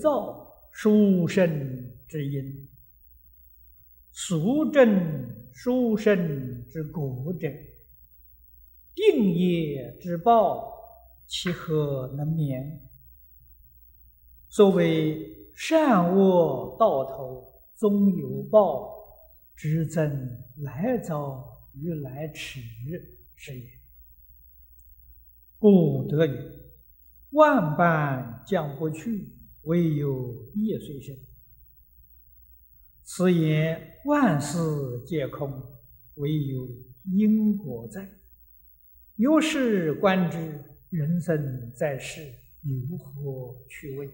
造殊胜之因，俗正殊胜之果者，定业之报，其何能免？所谓善恶到头终有报，只增来早与来迟是也。故得云。万般将不去，唯有业随身。此言万事皆空，唯有因果在。由是观之，人生在世，有何趣味？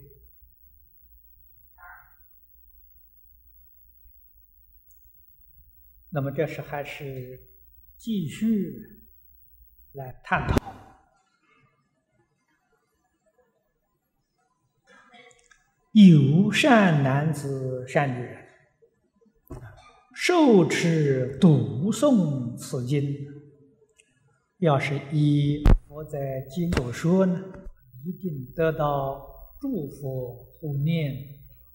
那么，这是还是继续来探讨。有善男子、善女人，受持读诵此经，要是依佛在经所说呢，一定得到祝福、护念、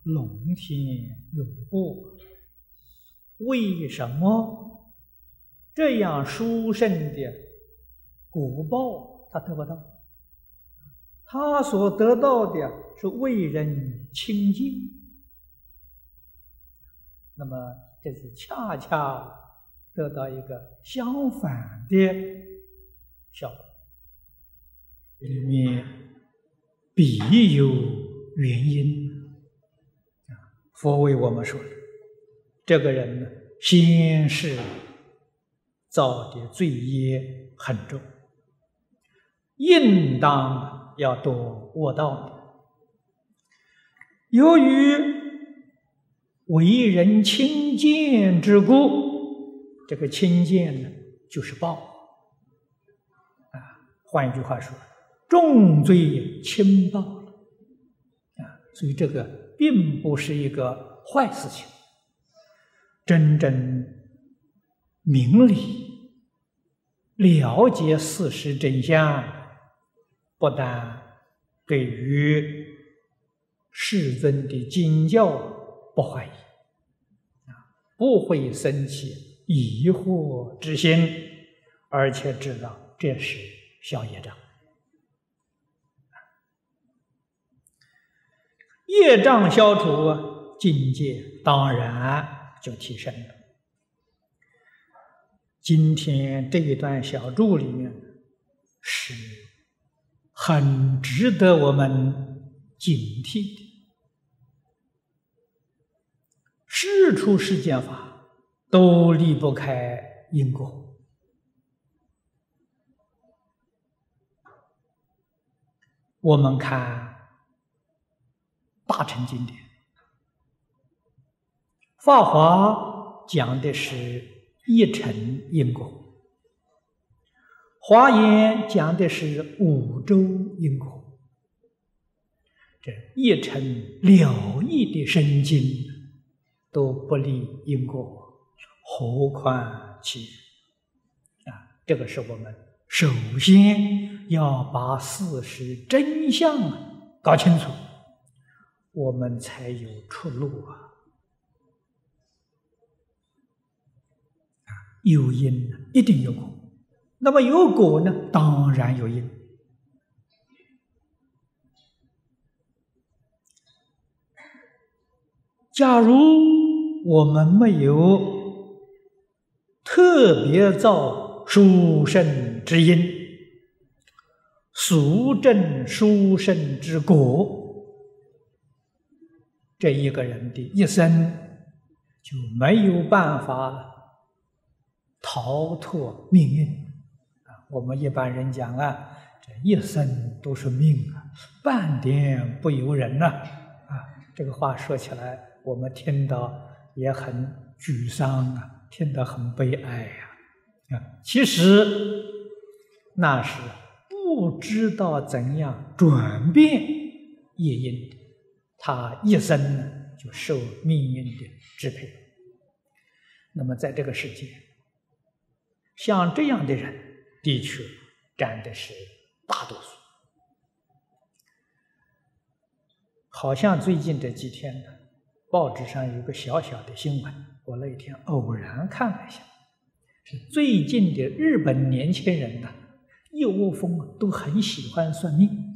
龙天拥护。为什么这样殊胜的果报他得不到？他所得到的是为人清净，那么这是恰恰得到一个相反的效果。里面必有原因！佛为我们说，这个人呢，先是造的罪业很重，应当。要多卧道。由于为人轻贱之故，这个轻贱呢，就是报。啊，换一句话说，重罪轻报啊，所以这个并不是一个坏事情。真正明理、了解事实真相。不但对于世尊的经教不怀疑，啊，不会生起疑惑之心，而且知道这是消业障，业障消除，境界当然就提升了。今天这一段小注里面是。很值得我们警惕的，事出世间法都离不开因果。我们看大乘经典，《法华》讲的是一乘因果。华严讲的是五洲因果，这一成了义的生经都不离因果，何况其啊？这个是我们首先要把事实真相搞清楚，我们才有出路啊！啊，有因一定有果。那么有果呢？当然有因。假如我们没有特别造殊胜之因，俗正殊胜之果，这一个人的一生就没有办法逃脱命运。我们一般人讲啊，这一生都是命啊，半点不由人呐，啊，这个话说起来，我们听到也很沮丧啊，听得很悲哀呀，啊，其实那是不知道怎样转变业因，他一生呢就受命运的支配。那么在这个世界，像这样的人。的确占的是大多数。好像最近这几天呢，报纸上有个小小的新闻，我那天偶然看了一下，是最近的日本年轻人呢，一窝蜂都很喜欢算命。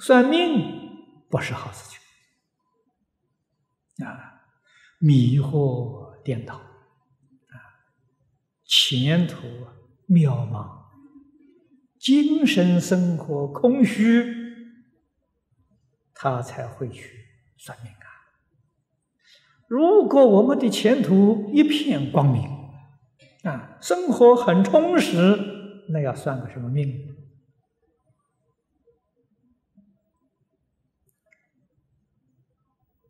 算命不是好事情啊，迷惑颠倒，前途渺茫，精神生活空虚，他才会去算命啊。如果我们的前途一片光明啊，生活很充实，那要算个什么命？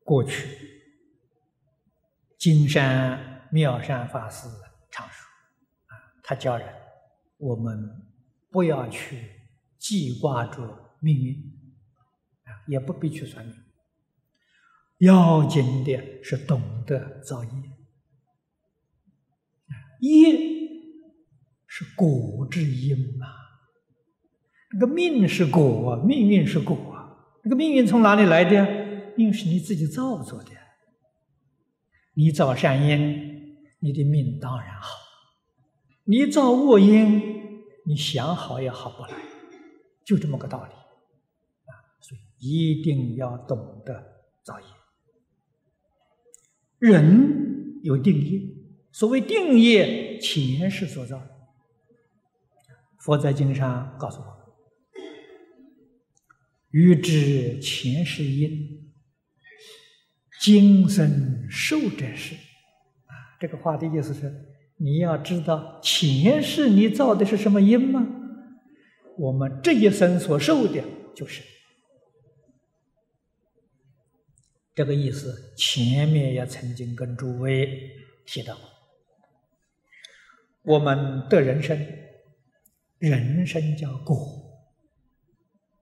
过去，金山妙善法师：“，他教人，我们不要去记挂着命运，啊，也不必去算命。要紧的是懂得造业，业是果之因嘛。那个命是果，命运是果啊，那个命运从哪里来的？”命是你自己造作的，你造善因，你的命当然好；你造恶因，你想好也好不来，就这么个道理啊！所以一定要懂得造业。人有定业，所谓定业，前世所造。佛在经上告诉我们：“欲知前世因。”今生受者是，啊，这个话的意思是，你要知道前世你造的是什么因吗？我们这一生所受的就是这个意思。前面也曾经跟诸位提到，我们的人生，人生叫果，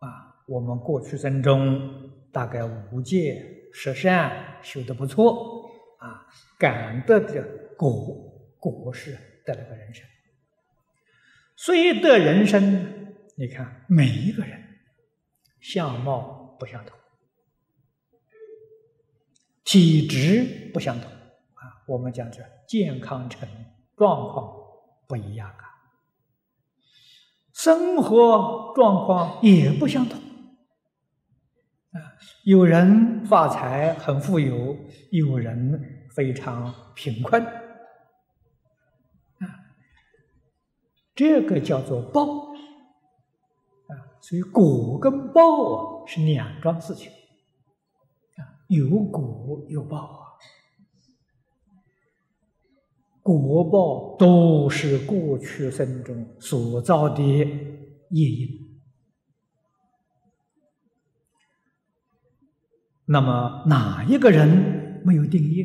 啊，我们过去生中大概五戒。十善修的不错啊，感得的果果是得了个人生。虽得人生，你看每一个人相貌不相同，体质不相同啊。我们讲这健康程状况不一样啊，生活状况也不相同。有人发财很富有，有人非常贫困，这个叫做报，啊，所以果跟报啊是两桩事情，啊，有果有报啊，果报都是过去生中所造的业因。那么哪一个人没有定业？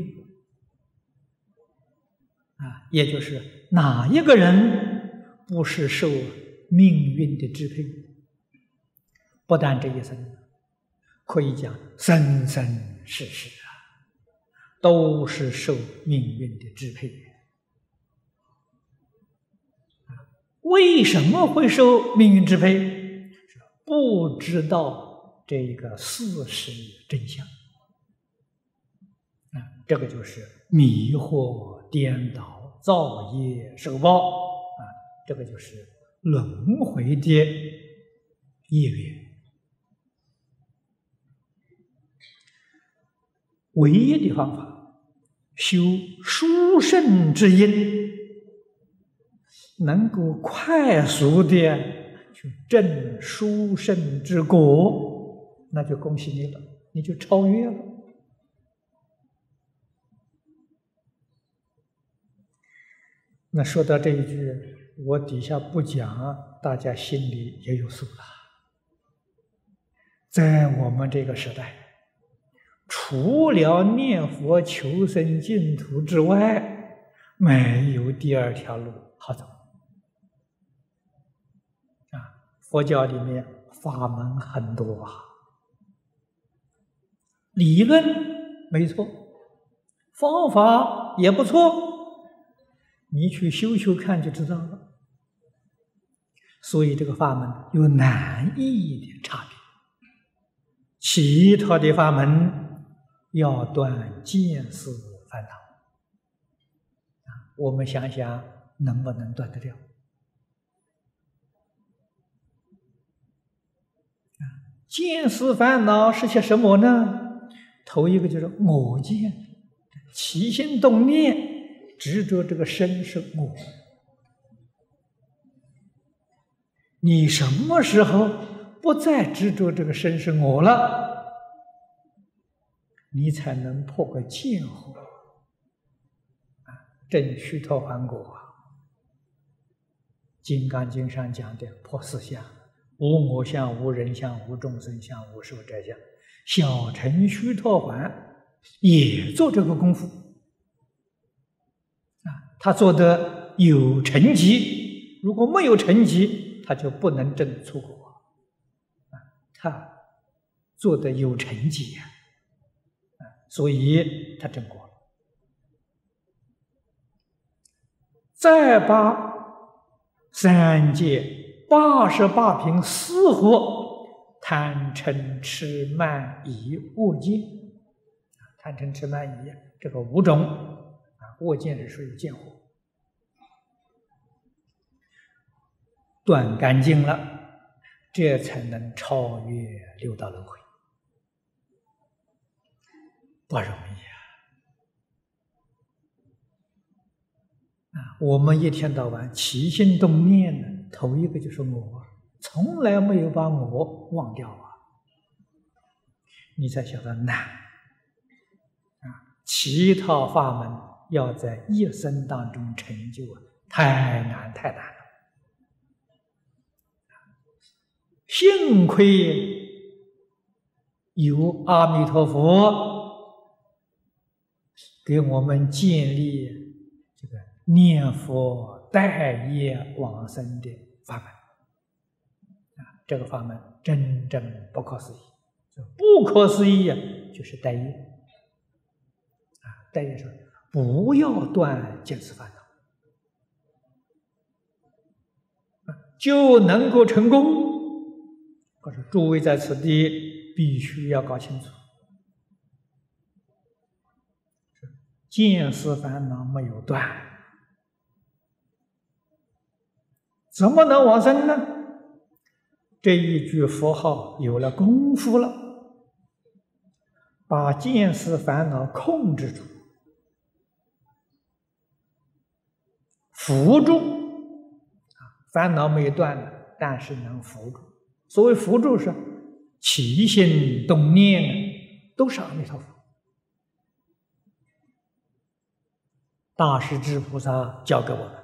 啊，也就是哪一个人不是受命运的支配？不但这一生，可以讲生生世世啊，都是受命运的支配。为什么会受命运支配？不知道。这个事实真相啊，这个就是迷惑颠倒、造业受报，这个就是轮回的业缘。唯一的方法，修殊胜之因，能够快速的去证殊胜之果。那就恭喜你了，你就超越了。那说到这一句，我底下不讲，大家心里也有数了。在我们这个时代，除了念佛求生净土之外，没有第二条路好走。啊，佛教里面法门很多啊。理论没错，方法也不错，你去修修看就知道了。所以这个法门有难易的差别。其他的法门要断见思烦恼，我们想想能不能断得掉？啊，见思烦恼是些什么呢？头一个就是我见，起心动念，执着这个身是我。你什么时候不再执着这个身是我了，你才能破个见惑啊，正虚脱还果啊！《金刚经》上讲的破四相：无我相、无人相、无众生相、无寿者相。小乘虚脱还也做这个功夫啊，他做的有成绩，如果没有成绩。他就不能证出果，啊，他做的有成绩呀，啊，所以他证果了。再把三界八十八品四惑贪嗔痴慢疑恶见，贪嗔痴慢疑这个五种啊，恶见是属于见火。断干净了，这才能超越六道轮回，不容易啊！啊，我们一天到晚起心动念的，头一个就是我，从来没有把我忘掉啊！你才晓得难啊！其他法门要在一生当中成就啊，太难太难了。幸亏有阿弥陀佛给我们建立这个念佛代业往生的法门啊，这个法门真正不可思议。不可思议呀，就是代业啊，代业说不要断见思烦恼就能够成功。可是诸位在此地必须要搞清楚，见思烦恼没有断，怎么能往生呢？这一句佛号有了功夫了，把见思烦恼控制住，扶住，啊，烦恼没断，但是能扶住。所谓辅助是起心动念，都是阿弥陀佛。大势至菩萨教给我们，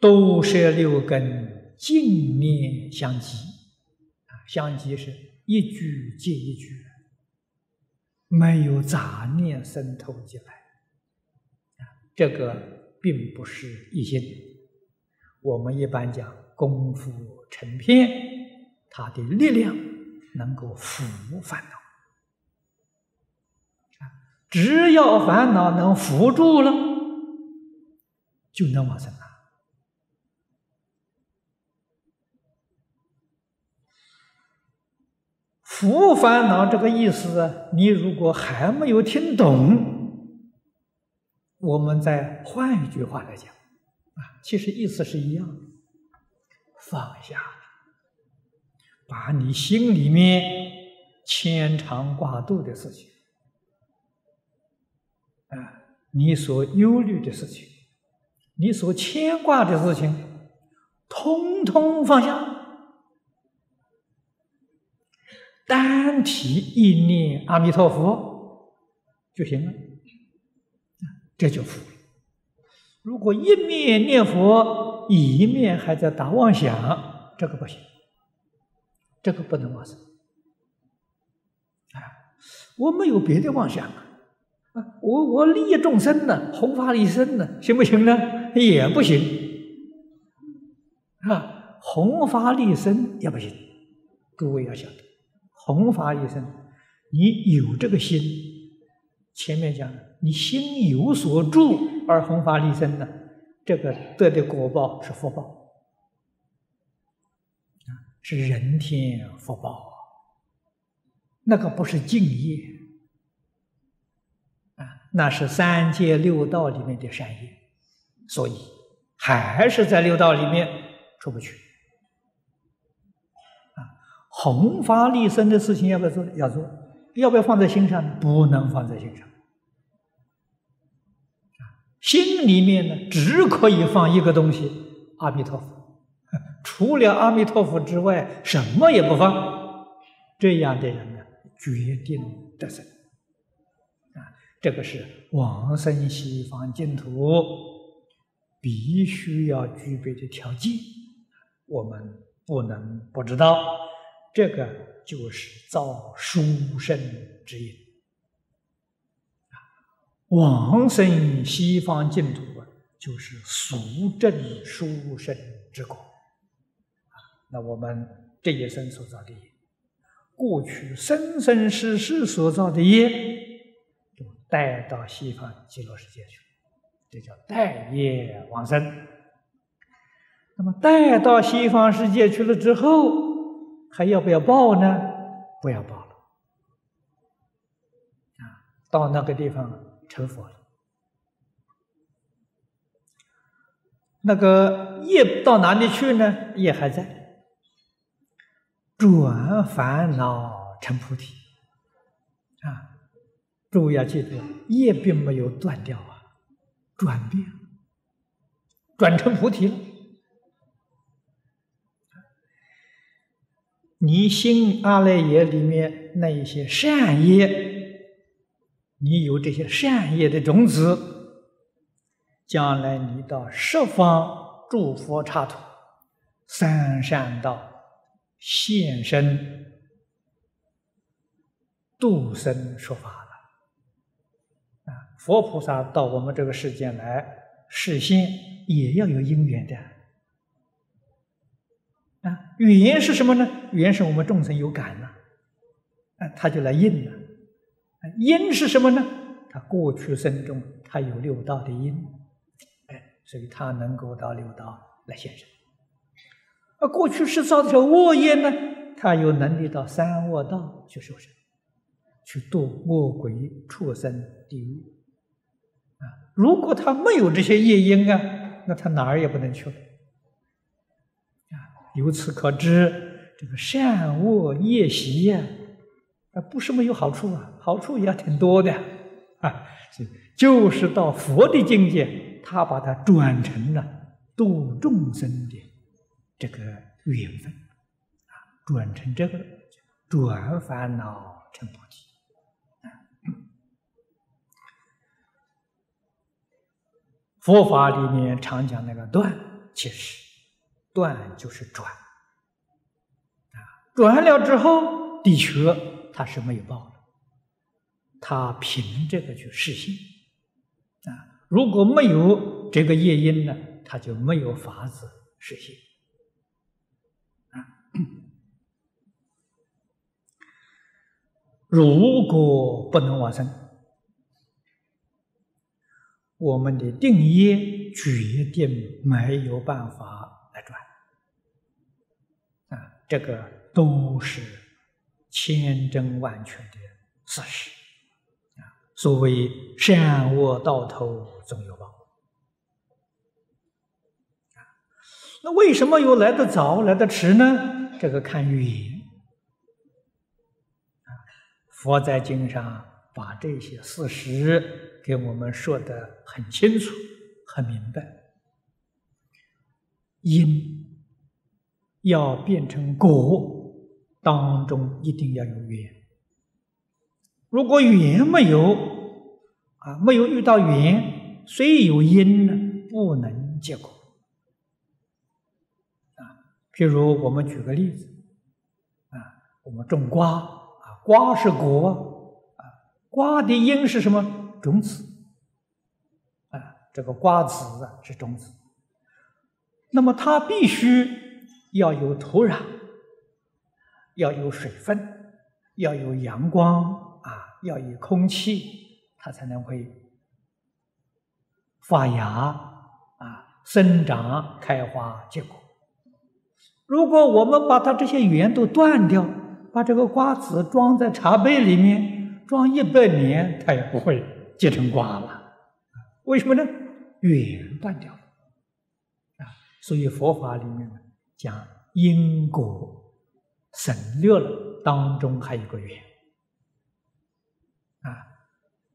都摄六根，净念相继。啊，相继是一句接一句，没有杂念渗透进来。啊，这个并不是一心。我们一般讲功夫成片。他的力量能够伏烦恼，只要烦恼能扶住了，就能往生了。伏烦恼这个意思，你如果还没有听懂，我们再换一句话来讲，啊，其实意思是一样的，放下。把你心里面牵肠挂肚的事情，啊，你所忧虑的事情，你所牵挂的事情，通通放下，单提一念阿弥陀佛就行了，这就服了。如果一面念佛，一面还在打妄想，这个不行。这个不能妄想啊！我没有别的妄想啊！我我利益众生呢，弘法利生呢，行不行呢？也不行啊！弘法利生也不行。诸位要晓得，弘法利生，你有这个心，前面讲你心有所住而弘法利生呢，这个得的果报是福报，是人天福报啊，那个不是敬业，啊，那是三界六道里面的善业，所以还是在六道里面出不去，啊，弘法利生的事情要不要做？要做。要不要放在心上？不能放在心上。心里面呢，只可以放一个东西——阿弥陀佛。除了阿弥陀佛之外，什么也不放。这样的人呢，决定得生。啊，这个是往生西方净土必须要具备的条件，我们不能不知道。这个。就是造殊胜之因，往生西方净土啊，就是俗正殊胜之果啊。那我们这一生所造的业，过去生生世世所造的业，就带到西方极乐世界去，这叫带业往生。那么带到西方世界去了之后，还要不要报呢？不要报了，啊，到那个地方成佛了。那个业到哪里去呢？业还在，转烦恼成菩提，啊，诸位要记住，业并没有断掉啊，转变，转成菩提了。你心阿赖耶里面那一些善业，你有这些善业的种子，将来你到十方诸佛刹土，三善道现身度生说法了。啊，佛菩萨到我们这个世间来示现，也要有因缘的。啊，语言是什么呢？语言是我们众生有感呐，啊，他就来应了。因是什么呢？他过去生中他有六道的因，哎，所以他能够到六道来现身。而，过去是造的恶业呢，他有能力到三恶道去受生，去度恶鬼、畜生、地狱。啊，如果他没有这些业因啊，那他哪儿也不能去了。由此可知，这个善恶业习呀，啊不是没有好处啊，好处也挺多的啊。是，就是到佛的境界，他把它转成了度众生的这个缘分啊，转成这个转烦恼成菩提佛法里面常讲那个断，其实。断就是转，啊，转了之后的确他是没有报的，他凭这个去实现，啊，如果没有这个业因呢，他就没有法子实现，如果不能往生，我们的定业决定没有办法来转啊。这个都是千真万确的事实啊！所谓善恶到头总有报。那为什么又来得早来得迟呢？这个看缘啊。佛在经上把这些事实给我们说的很清楚、很明白，因。要变成果，当中一定要有缘。如果缘没有，啊，没有遇到缘，虽有因呢，不能结果。啊，譬如我们举个例子，啊，我们种瓜，啊，瓜是果，啊，瓜的因是什么？种子，啊，这个瓜子啊是种子，那么它必须。要有土壤，要有水分，要有阳光啊，要有空气，它才能会发芽啊，生长、开花、结果。如果我们把它这些缘都断掉，把这个瓜子装在茶杯里面，装一百年，它也不会结成瓜了。为什么呢？缘断掉了啊！所以佛法里面，讲因果省略了，当中还有个缘啊。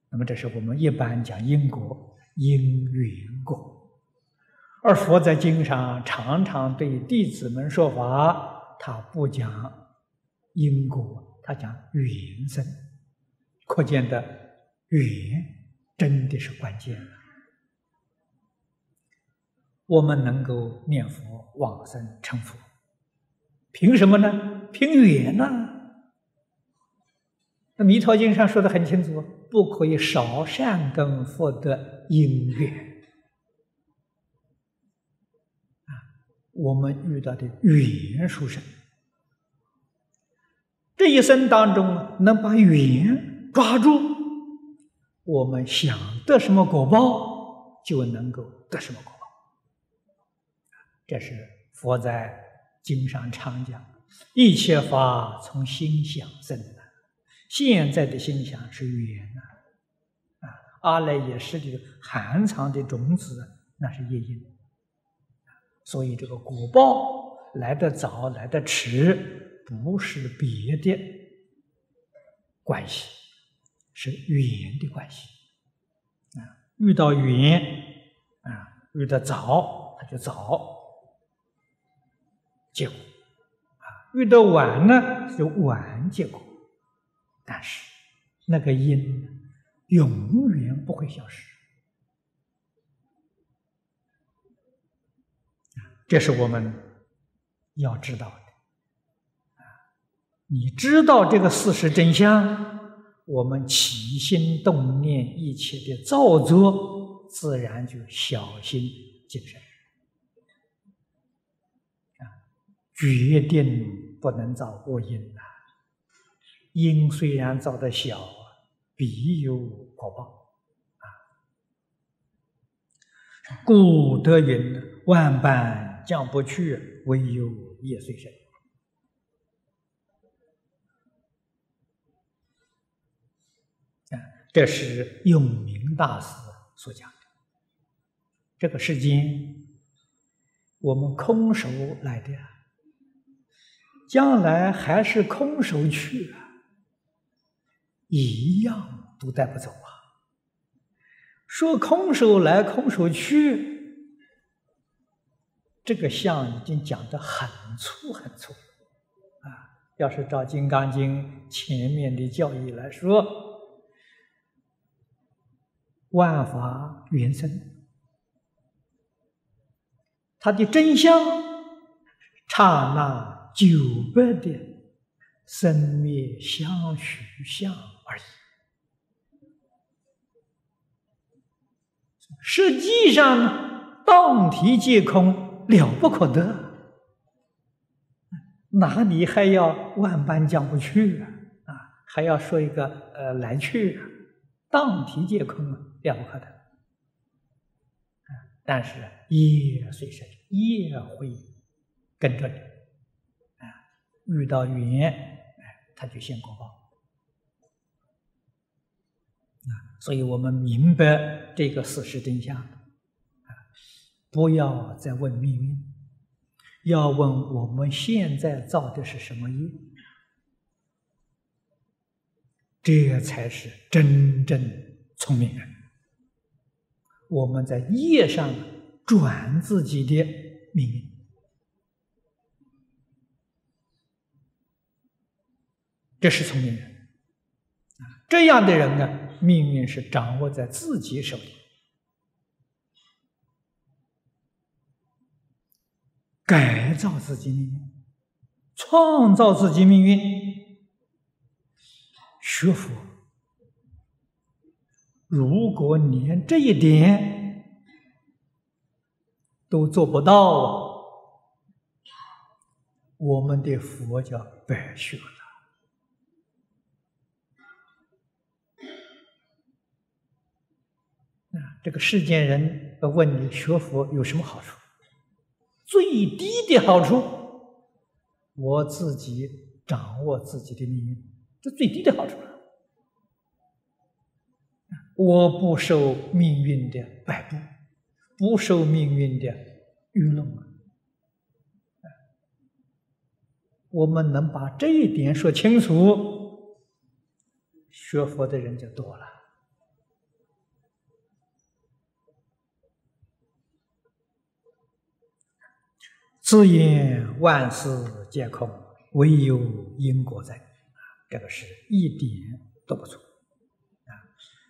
那么这是我们一般讲因果，因缘果，而佛在经上常常对弟子们说法，他不讲因果，他讲缘生，可见的缘真的是关键。我们能够念佛往生成佛，凭什么呢？凭缘呐！那《弥陀经》上说的很清楚，不可以少善根福德因缘啊！我们遇到的缘殊胜，这一生当中能把缘抓住，我们想得什么果报，就能够得什么果报。这是佛在经上常讲：“一切法从心想生的。”现在的心想是缘呐，啊，阿赖耶识里含藏的种子那是业因，所以这个果报来得早来得迟，不是别的关系，是缘的关系。啊，遇到缘啊，遇得早它就早。结果，遇到晚呢就晚结果，但是那个因永远不会消失这是我们要知道的！你知道这个事实真相，我们起心动念一切的造作，自然就小心谨慎。决定不能造恶因呐，因虽然造的小，必有果报啊。故得云：万般降不去，唯有业随身。啊，这是永明大师所讲的。这个世间，我们空手来的。将来还是空手去啊，一样都带不走啊。说空手来，空手去，这个相已经讲的很粗很粗啊。要是照《金刚经》前面的教义来说，万法原生，它的真相刹那。九百的生灭相续相而已，实际上当体皆空，了不可得，哪里还要万般讲不去啊？啊，还要说一个呃来去啊？当体皆空啊了不可得，但是业随身，业会跟着你。遇到缘，哎，他就现果报啊！所以我们明白这个事实真相啊，不要再问命运，要问我们现在造的是什么业，这才是真正聪明人。我们在业上转自己的命运。这是聪明人！这样的人呢，命运是掌握在自己手里，改造自己命运，创造自己命运。学佛，如果连这一点都做不到，我们的佛教白学了。这个世间人问你学佛有什么好处？最低的好处，我自己掌握自己的命运，这最低的好处了。我不受命运的摆布，不受命运的愚弄！我们能把这一点说清楚，学佛的人就多了。自言万事皆空，唯有因果在。啊这个是一点都不错。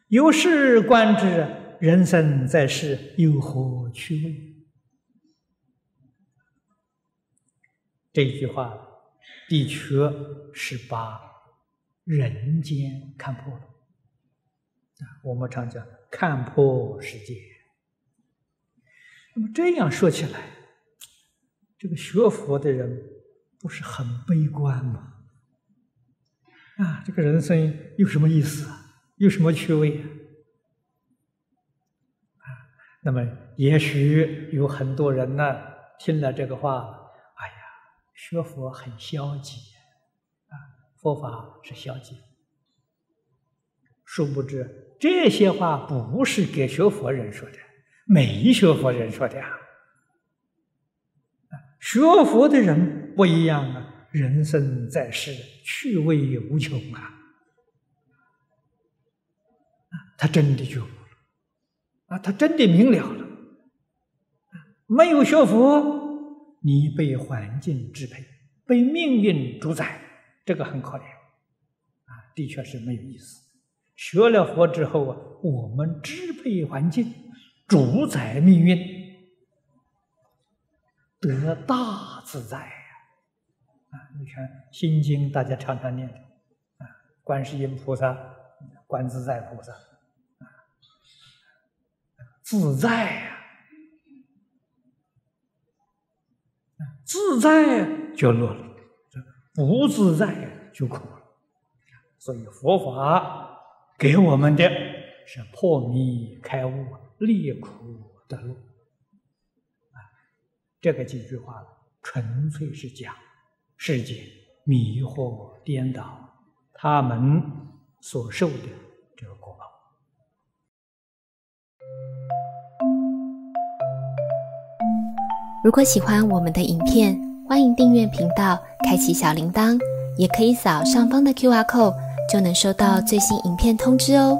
有事观之，人生在世有何趣味？这句话的确是把人间看破了。啊，我们常讲看破世界。那么这样说起来，这个学佛的人不是很悲观吗？啊，这个人生有什么意思？有什么趣味啊？那么也许有很多人呢，听了这个话，哎呀，学佛很消极啊，佛法是消极。殊不知这些话不是给学佛人说的，没学佛人说的啊。学佛的人不一样啊，人生在世，趣味无穷啊。他真的觉悟了，啊，他真的明了了。没有学佛，你被环境支配，被命运主宰，这个很可怜，啊，的确是没有意思。学了佛之后啊，我们支配环境，主宰命运，得大自在呀！啊，你看《心经》，大家常常念，啊，观世音菩萨、观自在菩萨啊。自在呀，自在就乐了，不自在就苦了。所以佛法给我们的是破迷开悟、离苦的路。这个几句话纯粹是讲世界迷惑颠倒，他们所受的这个果报。如果喜欢我们的影片，欢迎订阅频道，开启小铃铛，也可以扫上方的 Q R code，就能收到最新影片通知哦。